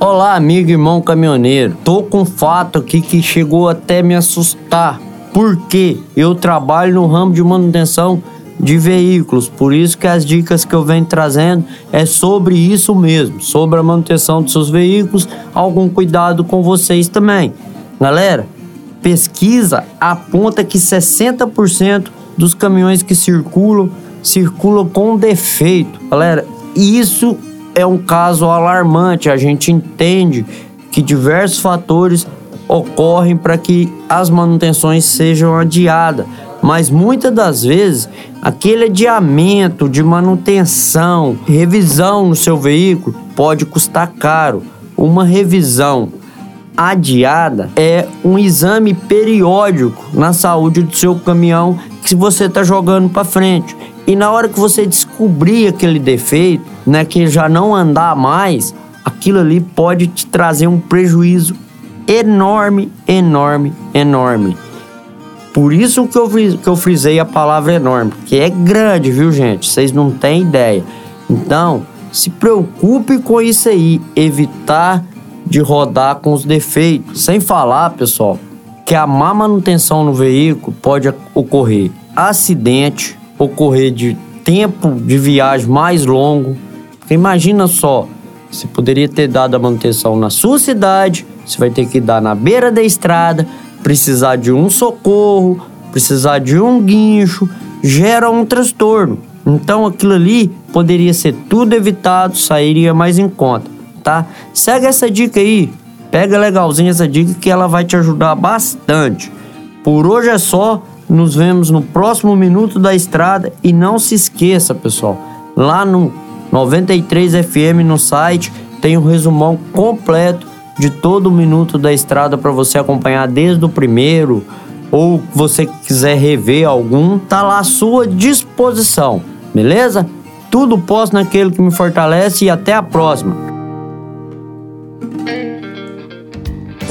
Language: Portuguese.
Olá, amigo irmão caminhoneiro. Tô com um fato aqui que chegou até me assustar. Porque eu trabalho no ramo de manutenção de veículos. Por isso que as dicas que eu venho trazendo é sobre isso mesmo, sobre a manutenção dos seus veículos, algum cuidado com vocês também. Galera, pesquisa aponta que 60% dos caminhões que circulam circulam com defeito. Galera, isso é um caso alarmante. A gente entende que diversos fatores ocorrem para que as manutenções sejam adiadas mas muitas das vezes aquele adiamento de manutenção, revisão no seu veículo pode custar caro. Uma revisão adiada é um exame periódico na saúde do seu caminhão que você está jogando para frente. E na hora que você descobrir aquele defeito, né, que já não andar mais, aquilo ali pode te trazer um prejuízo enorme, enorme, enorme. Por isso que eu, que eu frisei a palavra enorme, que é grande, viu, gente? Vocês não têm ideia. Então, se preocupe com isso aí, evitar de rodar com os defeitos. Sem falar, pessoal, que a má manutenção no veículo pode ocorrer acidente, ocorrer de tempo de viagem mais longo. Porque imagina só, você poderia ter dado a manutenção na sua cidade, você vai ter que dar na beira da estrada, precisar de um socorro, precisar de um guincho, gera um transtorno. Então aquilo ali poderia ser tudo evitado, sairia mais em conta, tá? Segue essa dica aí, pega legalzinho essa dica que ela vai te ajudar bastante. Por hoje é só, nos vemos no próximo Minuto da Estrada e não se esqueça, pessoal, lá no 93 FM no site tem um resumão completo de todo o minuto da estrada para você acompanhar desde o primeiro ou você quiser rever algum, tá lá à sua disposição, beleza? Tudo posso naquele que me fortalece e até a próxima.